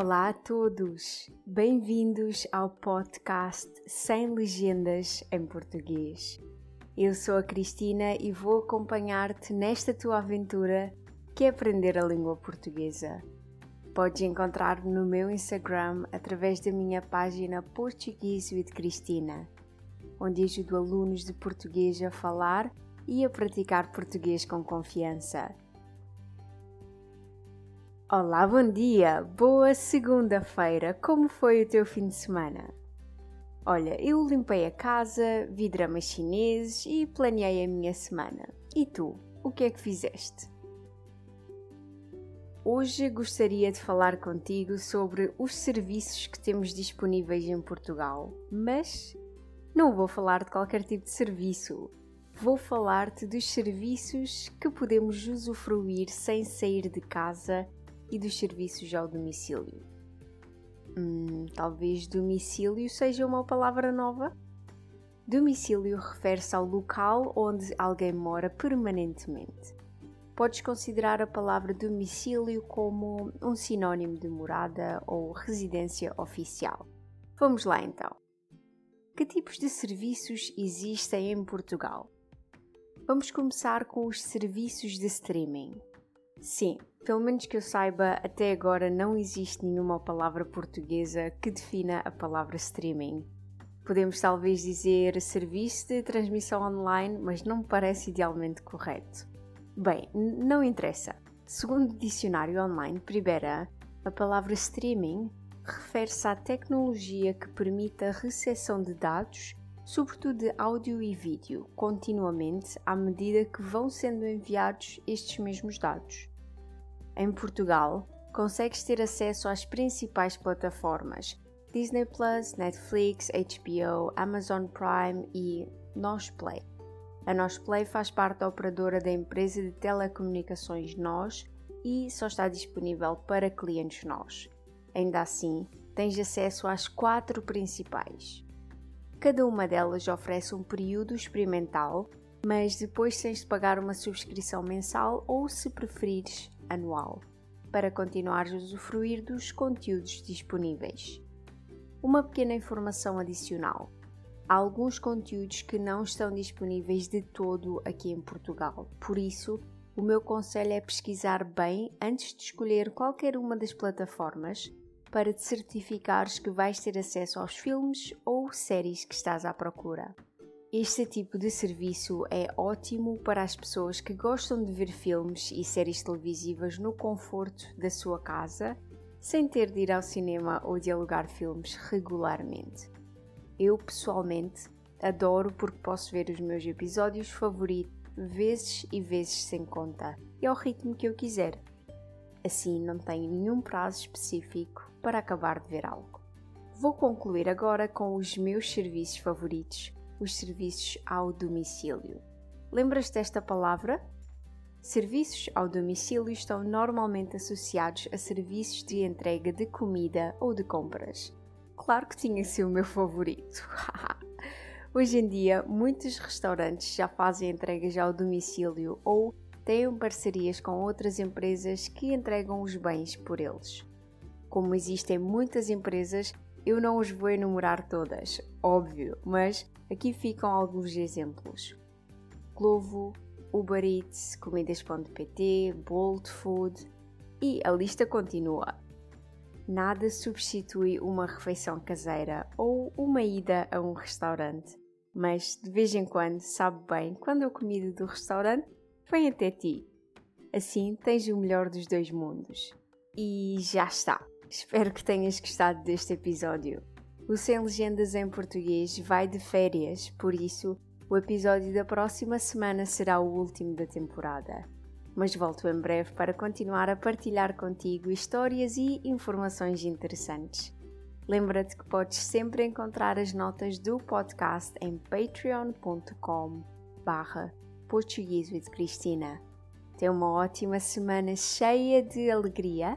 Olá a todos, bem-vindos ao podcast Sem Legendas em Português. Eu sou a Cristina e vou acompanhar-te nesta tua aventura que é aprender a língua portuguesa. Podes encontrar-me no meu Instagram através da minha página Português with Cristina, onde ajudo alunos de português a falar e a praticar português com confiança. Olá, bom dia! Boa segunda-feira! Como foi o teu fim de semana? Olha, eu limpei a casa, vi dramas chineses e planeei a minha semana. E tu, o que é que fizeste? Hoje gostaria de falar contigo sobre os serviços que temos disponíveis em Portugal, mas não vou falar de qualquer tipo de serviço. Vou falar-te dos serviços que podemos usufruir sem sair de casa e dos serviços ao domicílio. Hum, talvez domicílio seja uma palavra nova? Domicílio refere-se ao local onde alguém mora permanentemente. Podes considerar a palavra domicílio como um sinônimo de morada ou residência oficial. Vamos lá então. Que tipos de serviços existem em Portugal? Vamos começar com os serviços de streaming. Sim, pelo menos que eu saiba, até agora não existe nenhuma palavra portuguesa que defina a palavra streaming. Podemos talvez dizer serviço de transmissão online, mas não me parece idealmente correto. Bem, não interessa. Segundo o dicionário online Pribera, a palavra streaming refere-se à tecnologia que permite a recepção de dados, sobretudo de áudio e vídeo, continuamente à medida que vão sendo enviados estes mesmos dados. Em Portugal, consegues ter acesso às principais plataformas Disney Plus, Netflix, HBO, Amazon Prime e Nosplay. A Nosplay faz parte da operadora da empresa de telecomunicações NOS e só está disponível para clientes NOS. Ainda assim, tens acesso às quatro principais. Cada uma delas oferece um período experimental, mas depois tens de pagar uma subscrição mensal ou, se preferires, anual, para continuar a usufruir dos conteúdos disponíveis. Uma pequena informação adicional. Há alguns conteúdos que não estão disponíveis de todo aqui em Portugal, por isso, o meu conselho é pesquisar bem antes de escolher qualquer uma das plataformas para te certificares que vais ter acesso aos filmes ou séries que estás à procura. Este tipo de serviço é ótimo para as pessoas que gostam de ver filmes e séries televisivas no conforto da sua casa, sem ter de ir ao cinema ou de alugar filmes regularmente. Eu, pessoalmente, adoro porque posso ver os meus episódios favoritos vezes e vezes sem conta e ao ritmo que eu quiser. Assim, não tenho nenhum prazo específico para acabar de ver algo. Vou concluir agora com os meus serviços favoritos os serviços ao domicílio. Lembras desta palavra? Serviços ao domicílio estão normalmente associados a serviços de entrega de comida ou de compras. Claro que tinha sido o meu favorito. Hoje em dia, muitos restaurantes já fazem entregas ao domicílio ou têm parcerias com outras empresas que entregam os bens por eles. Como existem muitas empresas, eu não os vou enumerar todas, óbvio, mas aqui ficam alguns exemplos. Glovo, Uber Eats, Comidas.pt, Bolt Food e a lista continua. Nada substitui uma refeição caseira ou uma ida a um restaurante, mas de vez em quando sabe bem quando a comida do restaurante vem até ti. Assim tens o melhor dos dois mundos. E já está! Espero que tenhas gostado deste episódio. O Sem Legendas em Português vai de férias, por isso o episódio da próxima semana será o último da temporada. Mas volto em breve para continuar a partilhar contigo histórias e informações interessantes. Lembra-te que podes sempre encontrar as notas do podcast em patreon.com barra Português with Cristina. Tenha uma ótima semana cheia de alegria